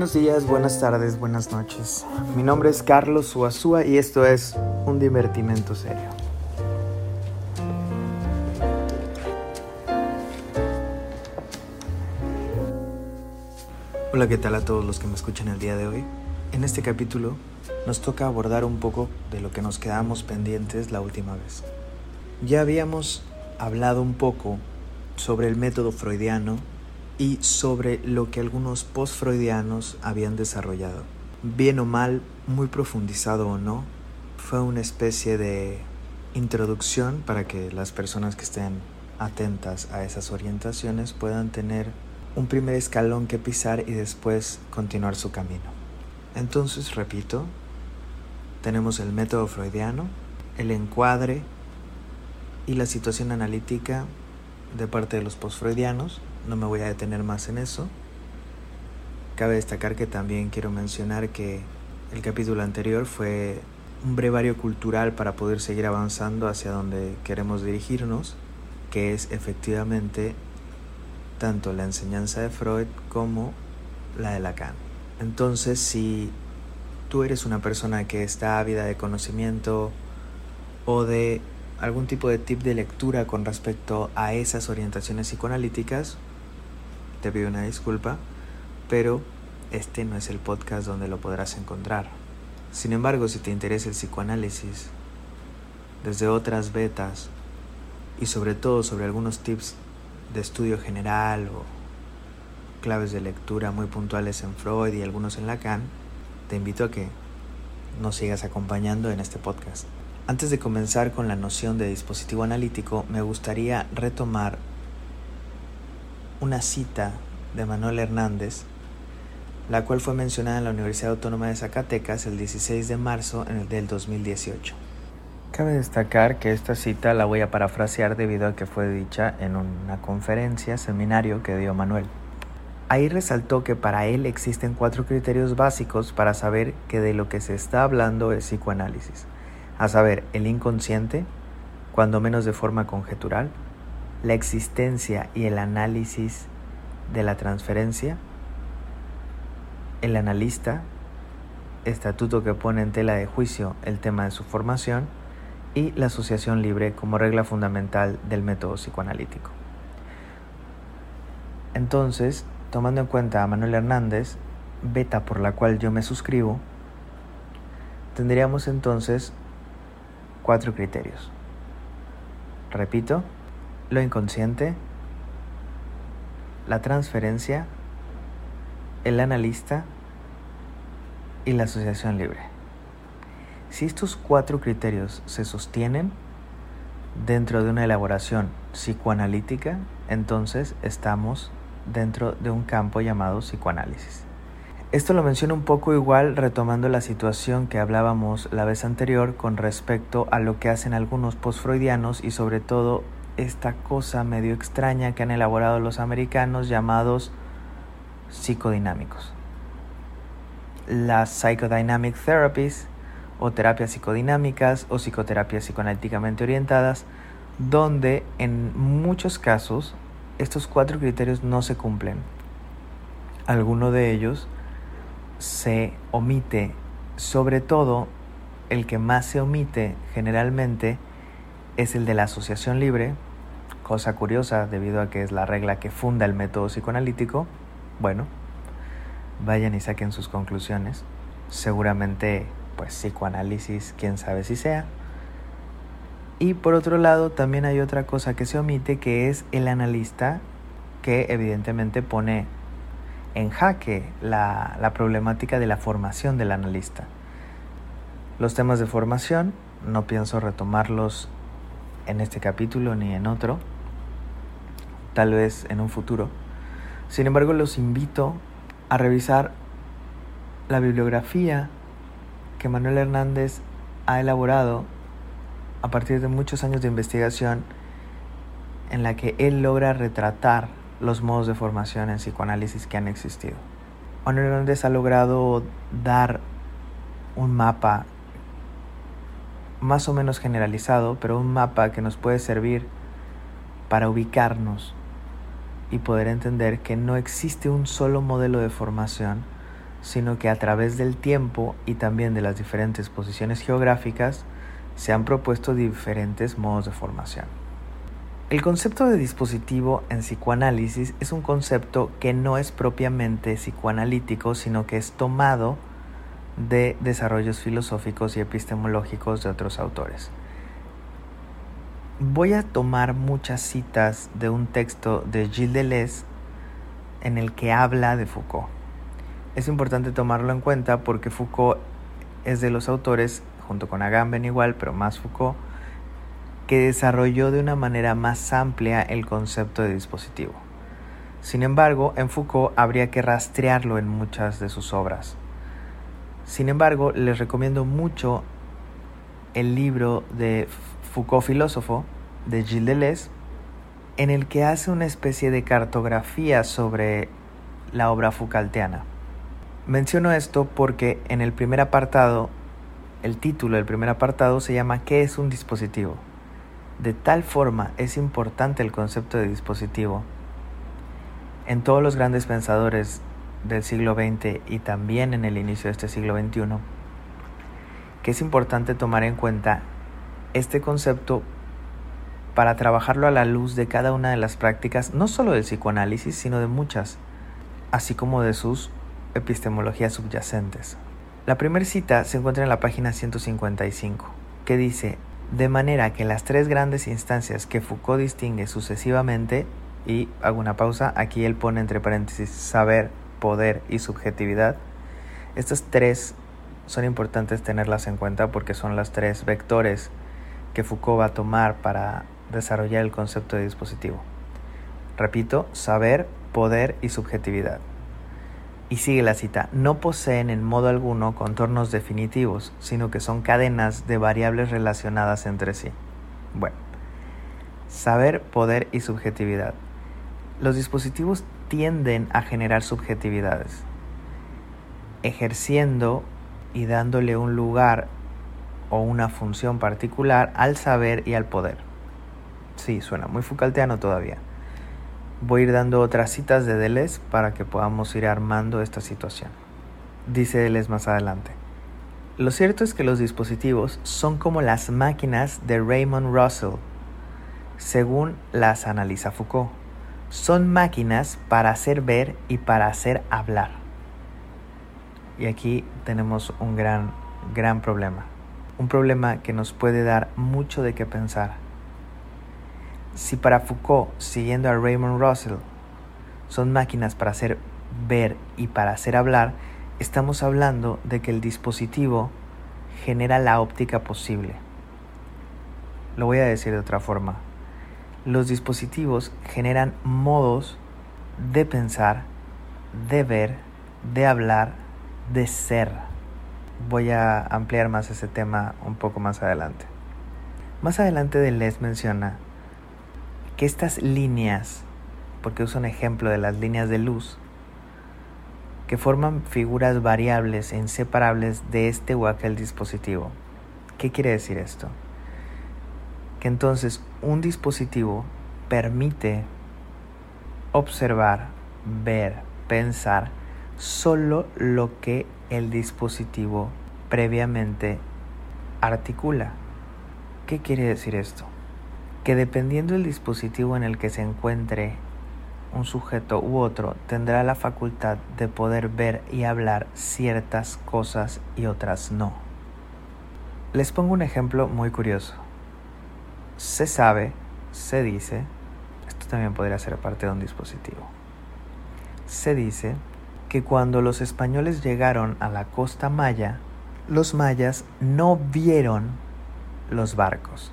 Buenos días, buenas tardes, buenas noches. Mi nombre es Carlos Suazúa y esto es un divertimento serio. Hola, ¿qué tal a todos los que me escuchan el día de hoy? En este capítulo nos toca abordar un poco de lo que nos quedamos pendientes la última vez. Ya habíamos hablado un poco sobre el método freudiano y sobre lo que algunos post-freudianos habían desarrollado. Bien o mal, muy profundizado o no, fue una especie de introducción para que las personas que estén atentas a esas orientaciones puedan tener un primer escalón que pisar y después continuar su camino. Entonces, repito, tenemos el método freudiano, el encuadre y la situación analítica de parte de los postfreudianos, no me voy a detener más en eso. Cabe destacar que también quiero mencionar que el capítulo anterior fue un brevario cultural para poder seguir avanzando hacia donde queremos dirigirnos, que es efectivamente tanto la enseñanza de Freud como la de Lacan. Entonces, si tú eres una persona que está ávida de conocimiento o de algún tipo de tip de lectura con respecto a esas orientaciones psicoanalíticas, te pido una disculpa, pero este no es el podcast donde lo podrás encontrar. Sin embargo, si te interesa el psicoanálisis, desde otras betas y sobre todo sobre algunos tips de estudio general o claves de lectura muy puntuales en Freud y algunos en Lacan, te invito a que nos sigas acompañando en este podcast. Antes de comenzar con la noción de dispositivo analítico, me gustaría retomar una cita de Manuel Hernández, la cual fue mencionada en la Universidad Autónoma de Zacatecas el 16 de marzo del 2018. Cabe destacar que esta cita la voy a parafrasear debido a que fue dicha en una conferencia, seminario que dio Manuel. Ahí resaltó que para él existen cuatro criterios básicos para saber que de lo que se está hablando es psicoanálisis, a saber, el inconsciente, cuando menos de forma conjetural, la existencia y el análisis de la transferencia, el analista, estatuto que pone en tela de juicio el tema de su formación, y la asociación libre como regla fundamental del método psicoanalítico. Entonces, tomando en cuenta a Manuel Hernández, beta por la cual yo me suscribo, tendríamos entonces cuatro criterios. Repito, lo inconsciente, la transferencia, el analista y la asociación libre. Si estos cuatro criterios se sostienen dentro de una elaboración psicoanalítica, entonces estamos dentro de un campo llamado psicoanálisis. Esto lo menciono un poco igual retomando la situación que hablábamos la vez anterior con respecto a lo que hacen algunos postfreudianos y sobre todo esta cosa medio extraña que han elaborado los americanos llamados psicodinámicos. Las psychodynamic therapies o terapias psicodinámicas o psicoterapias psicoanalíticamente orientadas, donde en muchos casos estos cuatro criterios no se cumplen. Alguno de ellos se omite, sobre todo el que más se omite generalmente es el de la asociación libre, cosa curiosa debido a que es la regla que funda el método psicoanalítico. Bueno, vayan y saquen sus conclusiones. Seguramente, pues psicoanálisis, quién sabe si sea. Y por otro lado, también hay otra cosa que se omite, que es el analista, que evidentemente pone en jaque la, la problemática de la formación del analista. Los temas de formación, no pienso retomarlos en este capítulo ni en otro, tal vez en un futuro. Sin embargo, los invito a revisar la bibliografía que Manuel Hernández ha elaborado a partir de muchos años de investigación en la que él logra retratar los modos de formación en psicoanálisis que han existido. Manuel Hernández ha logrado dar un mapa más o menos generalizado, pero un mapa que nos puede servir para ubicarnos y poder entender que no existe un solo modelo de formación, sino que a través del tiempo y también de las diferentes posiciones geográficas se han propuesto diferentes modos de formación. El concepto de dispositivo en psicoanálisis es un concepto que no es propiamente psicoanalítico, sino que es tomado de desarrollos filosóficos y epistemológicos de otros autores. Voy a tomar muchas citas de un texto de Gilles Deleuze en el que habla de Foucault. Es importante tomarlo en cuenta porque Foucault es de los autores, junto con Agamben igual, pero más Foucault, que desarrolló de una manera más amplia el concepto de dispositivo. Sin embargo, en Foucault habría que rastrearlo en muchas de sus obras. Sin embargo, les recomiendo mucho el libro de Foucault filósofo de Gilles Deleuze, en el que hace una especie de cartografía sobre la obra Foucaultiana. Menciono esto porque en el primer apartado, el título del primer apartado se llama ¿Qué es un dispositivo? De tal forma es importante el concepto de dispositivo en todos los grandes pensadores del siglo XX y también en el inicio de este siglo XXI, que es importante tomar en cuenta este concepto para trabajarlo a la luz de cada una de las prácticas, no solo del psicoanálisis, sino de muchas, así como de sus epistemologías subyacentes. La primera cita se encuentra en la página 155, que dice, de manera que las tres grandes instancias que Foucault distingue sucesivamente, y hago una pausa, aquí él pone entre paréntesis saber, poder y subjetividad, estas tres son importantes tenerlas en cuenta porque son las tres vectores que Foucault va a tomar para desarrollar el concepto de dispositivo. Repito, saber, poder y subjetividad. Y sigue la cita, no poseen en modo alguno contornos definitivos, sino que son cadenas de variables relacionadas entre sí. Bueno, saber, poder y subjetividad. Los dispositivos tienden a generar subjetividades, ejerciendo y dándole un lugar o una función particular al saber y al poder. Sí, suena muy Foucaultiano todavía. Voy a ir dando otras citas de Deleuze para que podamos ir armando esta situación. Dice Deleuze más adelante. Lo cierto es que los dispositivos son como las máquinas de Raymond Russell, según las analiza Foucault. Son máquinas para hacer ver y para hacer hablar. Y aquí tenemos un gran, gran problema. Un problema que nos puede dar mucho de qué pensar si para Foucault, siguiendo a Raymond Russell, son máquinas para hacer ver y para hacer hablar, estamos hablando de que el dispositivo genera la óptica posible. Lo voy a decir de otra forma. Los dispositivos generan modos de pensar, de ver, de hablar, de ser. Voy a ampliar más ese tema un poco más adelante. Más adelante Deleuze menciona que estas líneas, porque uso un ejemplo de las líneas de luz, que forman figuras variables e inseparables de este o aquel dispositivo. ¿Qué quiere decir esto? Que entonces un dispositivo permite observar, ver, pensar solo lo que el dispositivo previamente articula. ¿Qué quiere decir esto? que dependiendo del dispositivo en el que se encuentre un sujeto u otro, tendrá la facultad de poder ver y hablar ciertas cosas y otras no. Les pongo un ejemplo muy curioso. Se sabe, se dice, esto también podría ser parte de un dispositivo. Se dice que cuando los españoles llegaron a la costa maya, los mayas no vieron los barcos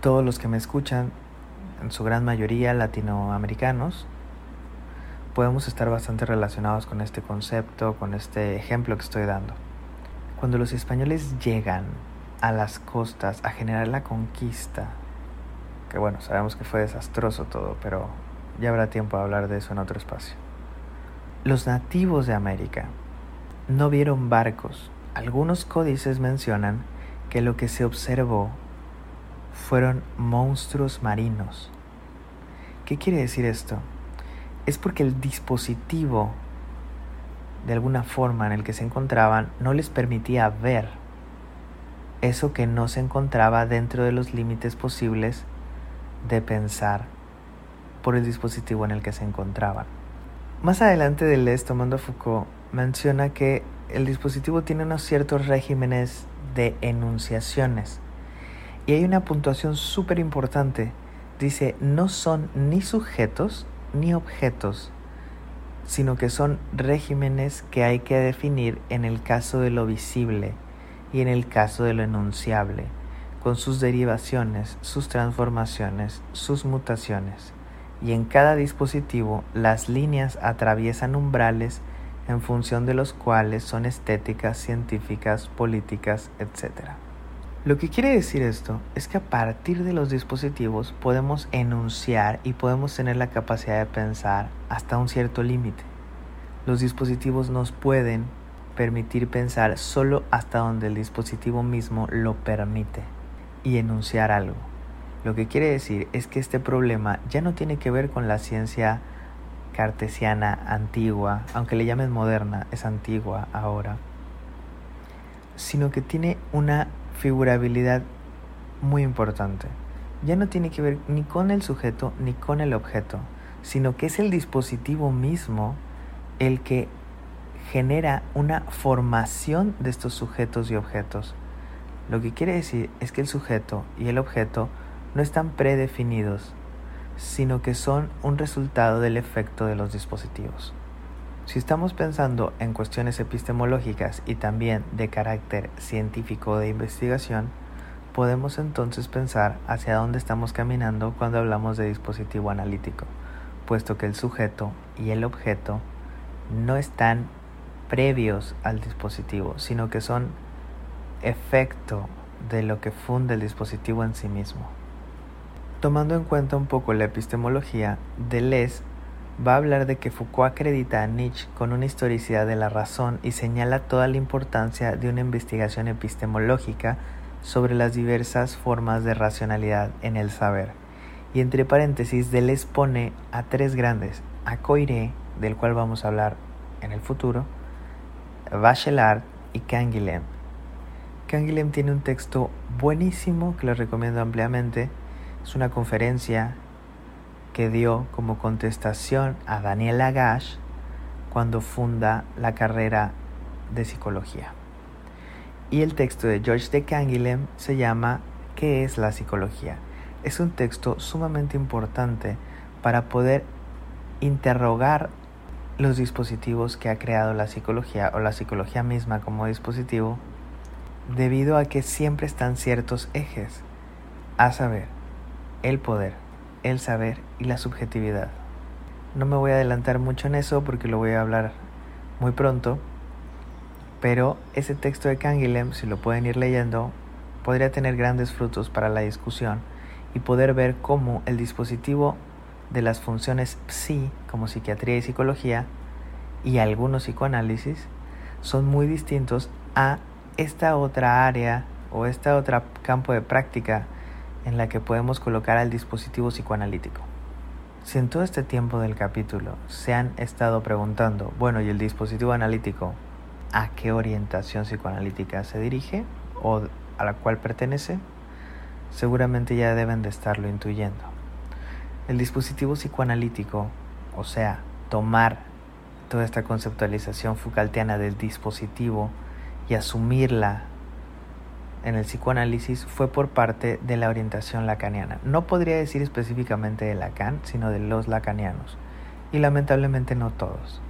todos los que me escuchan, en su gran mayoría latinoamericanos, podemos estar bastante relacionados con este concepto, con este ejemplo que estoy dando. Cuando los españoles llegan a las costas a generar la conquista, que bueno, sabemos que fue desastroso todo, pero ya habrá tiempo de hablar de eso en otro espacio. Los nativos de América no vieron barcos. Algunos códices mencionan que lo que se observó fueron monstruos marinos. ¿Qué quiere decir esto? Es porque el dispositivo de alguna forma en el que se encontraban no les permitía ver eso que no se encontraba dentro de los límites posibles de pensar por el dispositivo en el que se encontraban. Más adelante de Les, tomando Foucault, menciona que el dispositivo tiene unos ciertos regímenes de enunciaciones. Y hay una puntuación súper importante. Dice, no son ni sujetos ni objetos, sino que son regímenes que hay que definir en el caso de lo visible y en el caso de lo enunciable, con sus derivaciones, sus transformaciones, sus mutaciones. Y en cada dispositivo las líneas atraviesan umbrales en función de los cuales son estéticas, científicas, políticas, etc. Lo que quiere decir esto es que a partir de los dispositivos podemos enunciar y podemos tener la capacidad de pensar hasta un cierto límite. Los dispositivos nos pueden permitir pensar solo hasta donde el dispositivo mismo lo permite y enunciar algo. Lo que quiere decir es que este problema ya no tiene que ver con la ciencia cartesiana antigua, aunque le llamen moderna, es antigua ahora, sino que tiene una figurabilidad muy importante. Ya no tiene que ver ni con el sujeto ni con el objeto, sino que es el dispositivo mismo el que genera una formación de estos sujetos y objetos. Lo que quiere decir es que el sujeto y el objeto no están predefinidos, sino que son un resultado del efecto de los dispositivos. Si estamos pensando en cuestiones epistemológicas y también de carácter científico de investigación, podemos entonces pensar hacia dónde estamos caminando cuando hablamos de dispositivo analítico, puesto que el sujeto y el objeto no están previos al dispositivo, sino que son efecto de lo que funde el dispositivo en sí mismo. Tomando en cuenta un poco la epistemología, Deleuze va a hablar de que Foucault acredita a Nietzsche con una historicidad de la razón y señala toda la importancia de una investigación epistemológica sobre las diversas formas de racionalidad en el saber. Y entre paréntesis, Deleuze pone a tres grandes, a Coiré, del cual vamos a hablar en el futuro, Bachelard y Canguilhem. Canguilhem tiene un texto buenísimo que lo recomiendo ampliamente. Es una conferencia que dio como contestación a Daniel Lagash cuando funda la carrera de psicología. Y el texto de George de Canguilhem se llama ¿Qué es la psicología? Es un texto sumamente importante para poder interrogar los dispositivos que ha creado la psicología o la psicología misma como dispositivo debido a que siempre están ciertos ejes, a saber, el poder, el saber y la subjetividad. No me voy a adelantar mucho en eso porque lo voy a hablar muy pronto, pero ese texto de Canguilhem, si lo pueden ir leyendo, podría tener grandes frutos para la discusión y poder ver cómo el dispositivo de las funciones psi, como psiquiatría y psicología, y algunos psicoanálisis, son muy distintos a esta otra área o esta otra campo de práctica en la que podemos colocar al dispositivo psicoanalítico. Si en todo este tiempo del capítulo se han estado preguntando, bueno, ¿y el dispositivo analítico a qué orientación psicoanalítica se dirige o a la cual pertenece? Seguramente ya deben de estarlo intuyendo. El dispositivo psicoanalítico, o sea, tomar toda esta conceptualización Foucaultiana del dispositivo y asumirla en el psicoanálisis fue por parte de la orientación lacaniana. No podría decir específicamente de Lacan, sino de los lacanianos. Y lamentablemente no todos.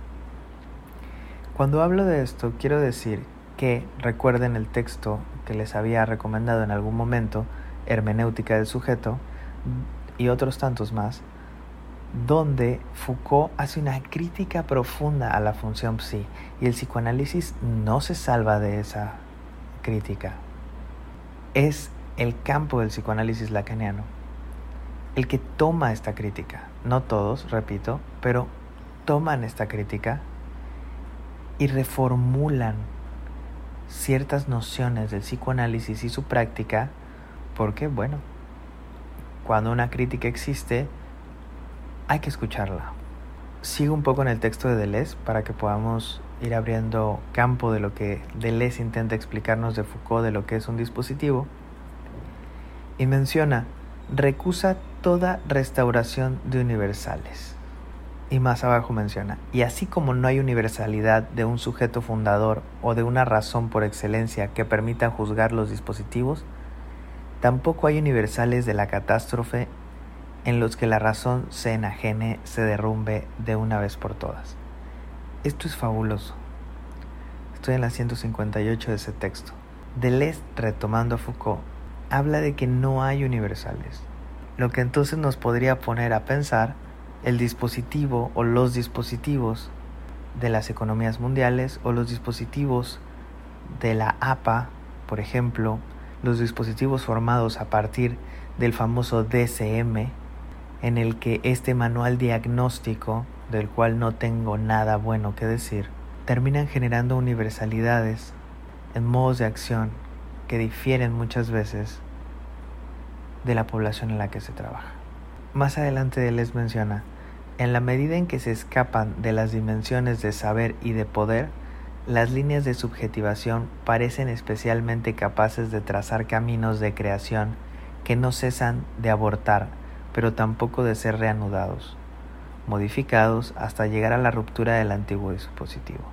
Cuando hablo de esto, quiero decir que recuerden el texto que les había recomendado en algún momento, Hermenéutica del sujeto, y otros tantos más, donde Foucault hace una crítica profunda a la función psi y el psicoanálisis no se salva de esa crítica es el campo del psicoanálisis lacaniano el que toma esta crítica. No todos, repito, pero toman esta crítica y reformulan ciertas nociones del psicoanálisis y su práctica porque, bueno, cuando una crítica existe, hay que escucharla. sigo un poco en el texto de Deleuze para que podamos ir abriendo campo de lo que Deleuze intenta explicarnos de Foucault de lo que es un dispositivo. Y menciona, recusa toda restauración de universales. Y más abajo menciona, y así como no hay universalidad de un sujeto fundador o de una razón por excelencia que permita juzgar los dispositivos, tampoco hay universales de la catástrofe en los que la razón se enajene, se derrumbe de una vez por todas. Esto es fabuloso. Estoy en la 158 de ese texto. Deleuze, retomando a Foucault, habla de que no hay universales, lo que entonces nos podría poner a pensar el dispositivo o los dispositivos de las economías mundiales o los dispositivos de la APA, por ejemplo, los dispositivos formados a partir del famoso DCM, en el que este manual diagnóstico, del cual no tengo nada bueno que decir, terminan generando universalidades en modos de acción que difieren muchas veces de la población en la que se trabaja. Más adelante les menciona, en la medida en que se escapan de las dimensiones de saber y de poder, las líneas de subjetivación parecen especialmente capaces de trazar caminos de creación que no cesan de abortar pero tampoco de ser reanudados, modificados hasta llegar a la ruptura del antiguo dispositivo.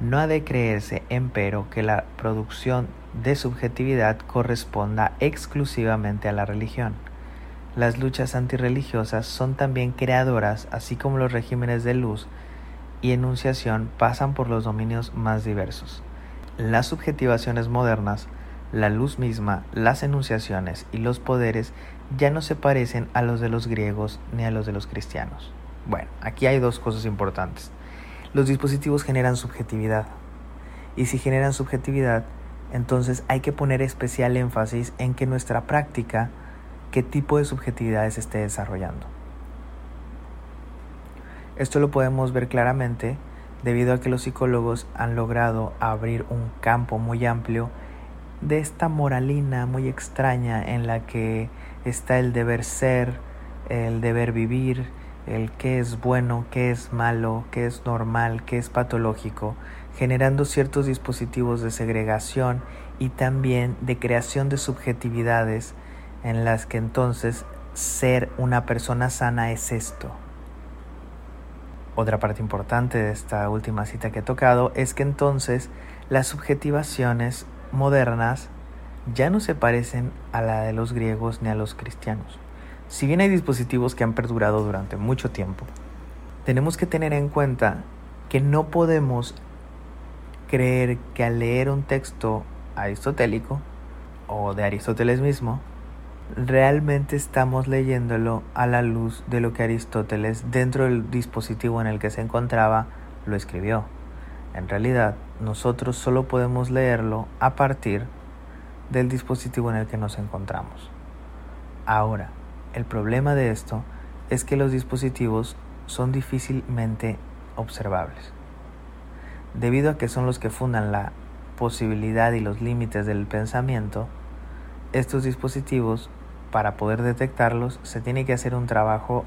No ha de creerse, empero, que la producción de subjetividad corresponda exclusivamente a la religión. Las luchas antirreligiosas son también creadoras, así como los regímenes de luz y enunciación pasan por los dominios más diversos. Las subjetivaciones modernas la luz misma, las enunciaciones y los poderes ya no se parecen a los de los griegos ni a los de los cristianos. Bueno, aquí hay dos cosas importantes. Los dispositivos generan subjetividad. Y si generan subjetividad, entonces hay que poner especial énfasis en que nuestra práctica, qué tipo de subjetividades esté desarrollando. Esto lo podemos ver claramente debido a que los psicólogos han logrado abrir un campo muy amplio de esta moralina muy extraña en la que está el deber ser, el deber vivir, el qué es bueno, qué es malo, qué es normal, qué es patológico, generando ciertos dispositivos de segregación y también de creación de subjetividades en las que entonces ser una persona sana es esto. Otra parte importante de esta última cita que he tocado es que entonces las subjetivaciones modernas ya no se parecen a la de los griegos ni a los cristianos. Si bien hay dispositivos que han perdurado durante mucho tiempo, tenemos que tener en cuenta que no podemos creer que al leer un texto aristotélico o de Aristóteles mismo, realmente estamos leyéndolo a la luz de lo que Aristóteles dentro del dispositivo en el que se encontraba lo escribió. En realidad, nosotros solo podemos leerlo a partir del dispositivo en el que nos encontramos. Ahora, el problema de esto es que los dispositivos son difícilmente observables. Debido a que son los que fundan la posibilidad y los límites del pensamiento, estos dispositivos, para poder detectarlos, se tiene que hacer un trabajo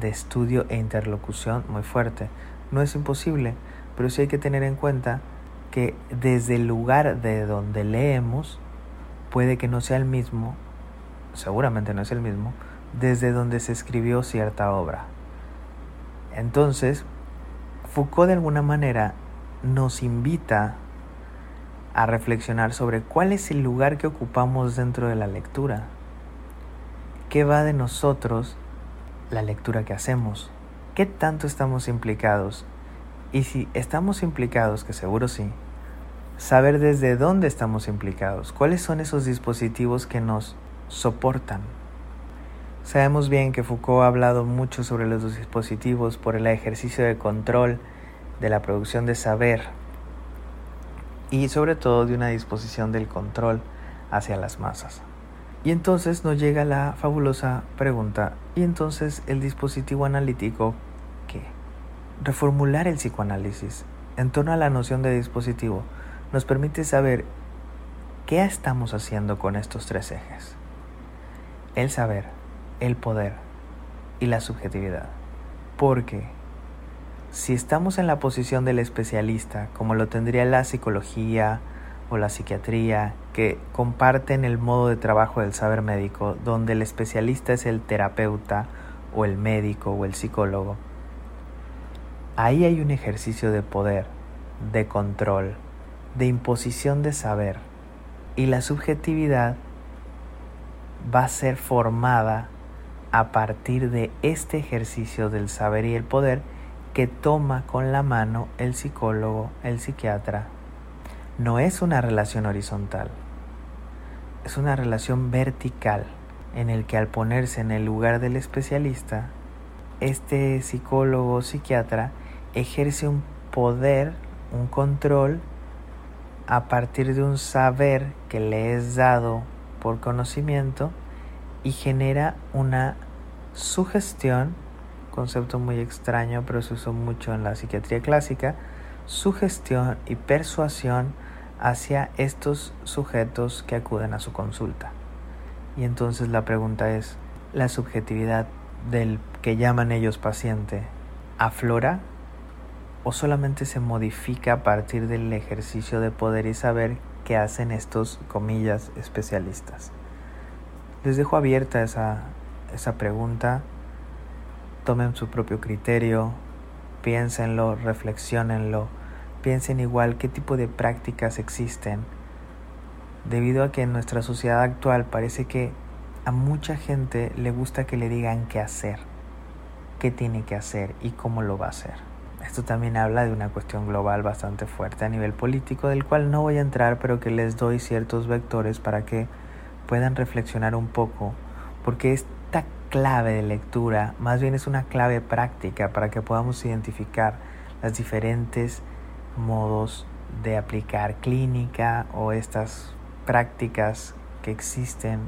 de estudio e interlocución muy fuerte. No es imposible, pero sí hay que tener en cuenta que desde el lugar de donde leemos puede que no sea el mismo, seguramente no es el mismo, desde donde se escribió cierta obra. Entonces, Foucault de alguna manera nos invita a reflexionar sobre cuál es el lugar que ocupamos dentro de la lectura. ¿Qué va de nosotros la lectura que hacemos? ¿Qué tanto estamos implicados y si estamos implicados, que seguro sí, saber desde dónde estamos implicados, cuáles son esos dispositivos que nos soportan. Sabemos bien que Foucault ha hablado mucho sobre los dispositivos por el ejercicio de control de la producción de saber y sobre todo de una disposición del control hacia las masas. Y entonces nos llega la fabulosa pregunta, ¿y entonces el dispositivo analítico Reformular el psicoanálisis en torno a la noción de dispositivo nos permite saber qué estamos haciendo con estos tres ejes. El saber, el poder y la subjetividad. Porque si estamos en la posición del especialista, como lo tendría la psicología o la psiquiatría, que comparten el modo de trabajo del saber médico, donde el especialista es el terapeuta o el médico o el psicólogo, ahí hay un ejercicio de poder, de control, de imposición de saber, y la subjetividad va a ser formada a partir de este ejercicio del saber y el poder que toma con la mano el psicólogo, el psiquiatra. No es una relación horizontal, es una relación vertical en el que al ponerse en el lugar del especialista, este psicólogo o psiquiatra ejerce un poder, un control a partir de un saber que le es dado por conocimiento y genera una sugestión, concepto muy extraño pero se usó mucho en la psiquiatría clásica, sugestión y persuasión hacia estos sujetos que acuden a su consulta. Y entonces la pregunta es, ¿la subjetividad del que llaman ellos paciente aflora o solamente se modifica a partir del ejercicio de poder y saber que hacen estos comillas especialistas? Les dejo abierta esa, esa pregunta, tomen su propio criterio, piénsenlo, reflexionenlo, piensen igual qué tipo de prácticas existen, debido a que en nuestra sociedad actual parece que a mucha gente le gusta que le digan qué hacer, qué tiene que hacer y cómo lo va a hacer. Esto también habla de una cuestión global bastante fuerte a nivel político, del cual no voy a entrar, pero que les doy ciertos vectores para que puedan reflexionar un poco, porque esta clave de lectura más bien es una clave práctica para que podamos identificar las diferentes modos de aplicar clínica o estas prácticas que existen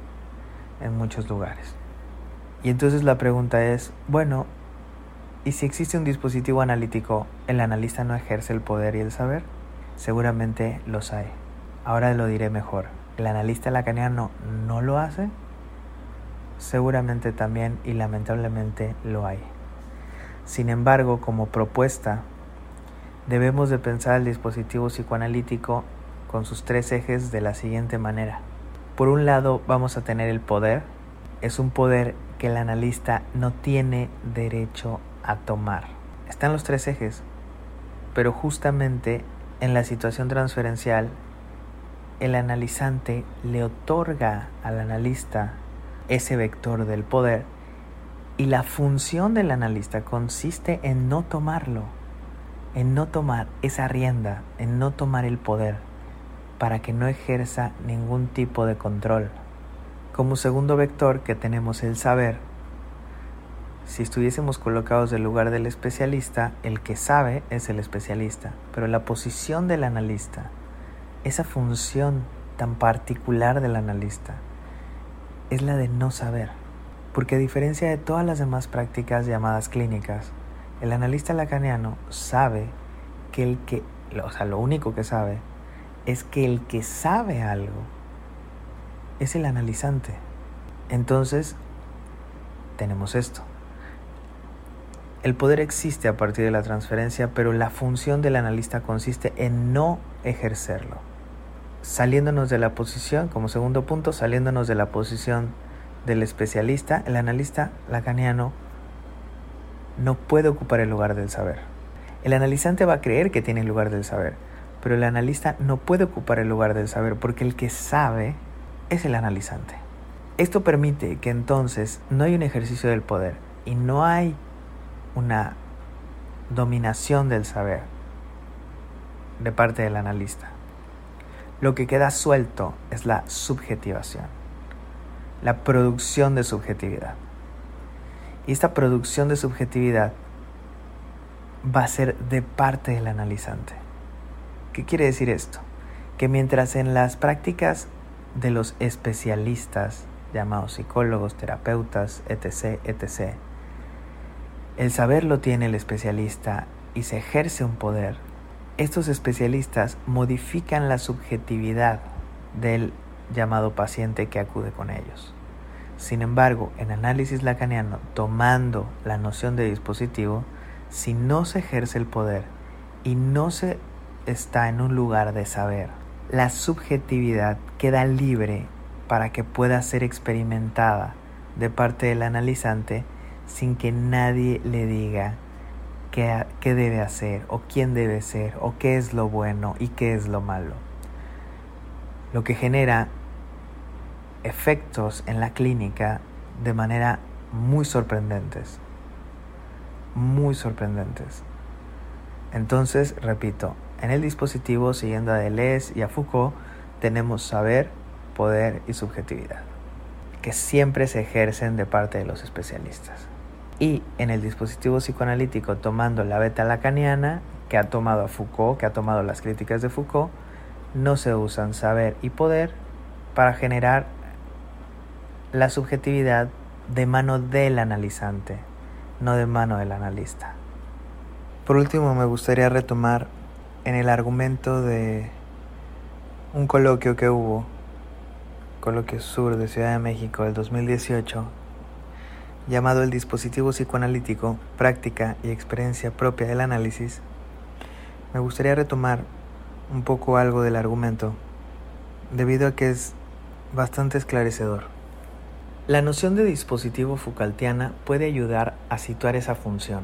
en muchos lugares. Y entonces la pregunta es, bueno, ¿y si existe un dispositivo analítico, el analista no ejerce el poder y el saber? Seguramente los hay. Ahora lo diré mejor. ¿El analista lacaniano no lo hace? Seguramente también y lamentablemente lo hay. Sin embargo, como propuesta, debemos de pensar el dispositivo psicoanalítico con sus tres ejes de la siguiente manera. Por un lado vamos a tener el poder. Es un poder que el analista no tiene derecho a tomar. Están los tres ejes, pero justamente en la situación transferencial el analizante le otorga al analista ese vector del poder y la función del analista consiste en no tomarlo, en no tomar esa rienda, en no tomar el poder, para que no ejerza ningún tipo de control. Como segundo vector que tenemos el saber, si estuviésemos colocados del lugar del especialista, el que sabe es el especialista, pero la posición del analista esa función tan particular del analista es la de no saber, porque a diferencia de todas las demás prácticas llamadas clínicas, el analista lacaniano sabe que el que, o sea, lo único que sabe es que el que sabe algo es el analizante. Entonces, tenemos esto. El poder existe a partir de la transferencia, pero la función del analista consiste en no ejercerlo saliéndonos de la posición, como segundo punto, saliéndonos de la posición del especialista, el analista lacaniano no puede ocupar el lugar del saber. El analizante va a creer que tiene el lugar del saber, pero el analista no puede ocupar el lugar del saber porque el que sabe es el analizante. Esto permite que entonces no hay un ejercicio del poder y no hay una dominación del saber de parte del analista. Lo que queda suelto es la subjetivación, la producción de subjetividad. Y esta producción de subjetividad va a ser de parte del analizante. ¿Qué quiere decir esto? Que mientras en las prácticas de los especialistas, llamados psicólogos, terapeutas, etc., etc., el saber lo tiene el especialista y se ejerce un poder, estos especialistas modifican la subjetividad del llamado paciente que acude con ellos. Sin embargo, en análisis lacaniano, tomando la noción de dispositivo, si no se ejerce el poder y no se está en un lugar de saber, la subjetividad queda libre para que pueda ser experimentada de parte del analizante sin que nadie le diga qué, qué, debe hacer o quién debe ser o qué es lo bueno y qué es lo malo. Lo que genera efectos en la clínica de manera muy sorprendentes. Muy sorprendentes. Entonces, repito, en el dispositivo, siguiendo a Deleuze y a Foucault, tenemos saber, poder y subjetividad, que siempre se ejercen de parte de los especialistas. Y en el dispositivo psicoanalítico, tomando la beta lacaniana, que ha tomado a Foucault, que ha tomado las críticas de Foucault, no se usan saber y poder para generar la subjetividad de mano del analizante, no de mano del analista. Por último, me gustaría retomar en el argumento de un coloquio que hubo, coloquio sur de Ciudad de México del 2018, llamado el dispositivo psicoanalítico, práctica y experiencia propia del análisis, me gustaría retomar un poco algo del argumento, debido a que es bastante esclarecedor. La noción de dispositivo Foucaultiana puede ayudar a situar esa función,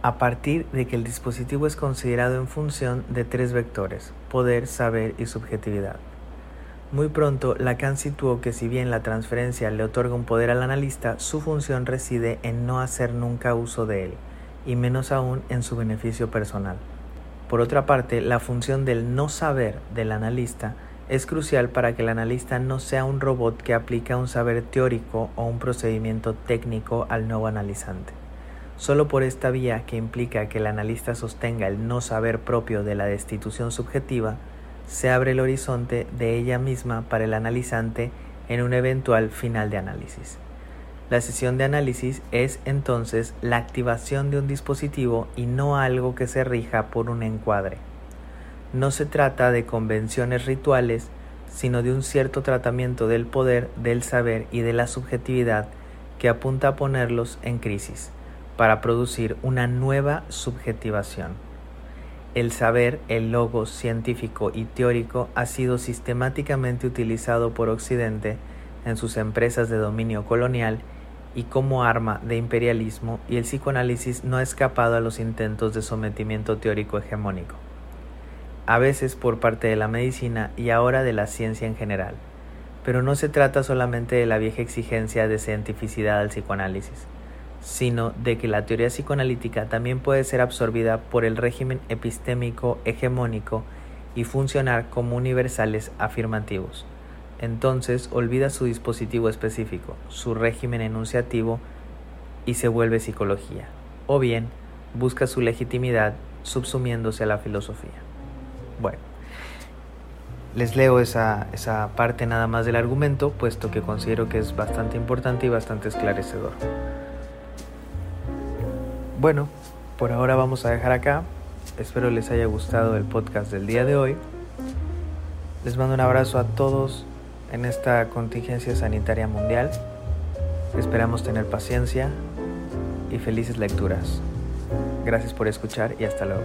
a partir de que el dispositivo es considerado en función de tres vectores, poder, saber y subjetividad. Muy pronto, Lacan situó que si bien la transferencia le otorga un poder al analista, su función reside en no hacer nunca uso de él, y menos aún en su beneficio personal. Por otra parte, la función del no saber del analista es crucial para que el analista no sea un robot que aplica un saber teórico o un procedimiento técnico al nuevo analizante. Solo por esta vía que implica que el analista sostenga el no saber propio de la destitución subjetiva, se abre el horizonte de ella misma para el analizante en un eventual final de análisis. La sesión de análisis es entonces la activación de un dispositivo y no algo que se rija por un encuadre. No se trata de convenciones rituales, sino de un cierto tratamiento del poder, del saber y de la subjetividad que apunta a ponerlos en crisis, para producir una nueva subjetivación. El saber, el logo científico y teórico ha sido sistemáticamente utilizado por Occidente en sus empresas de dominio colonial y como arma de imperialismo y el psicoanálisis no ha escapado a los intentos de sometimiento teórico hegemónico a veces por parte de la medicina y ahora de la ciencia en general. Pero no se trata solamente de la vieja exigencia de cientificidad al psicoanálisis, sino de que la teoría psicoanalítica también puede ser absorbida por el régimen epistémico hegemónico y funcionar como universales afirmativos. Entonces olvida su dispositivo específico, su régimen enunciativo y se vuelve psicología, o bien busca su legitimidad subsumiéndose a la filosofía. Bueno, les leo esa, esa parte nada más del argumento, puesto que considero que es bastante importante y bastante esclarecedor. Bueno, por ahora vamos a dejar acá. Espero les haya gustado el podcast del día de hoy. Les mando un abrazo a todos en esta contingencia sanitaria mundial. Esperamos tener paciencia y felices lecturas. Gracias por escuchar y hasta luego.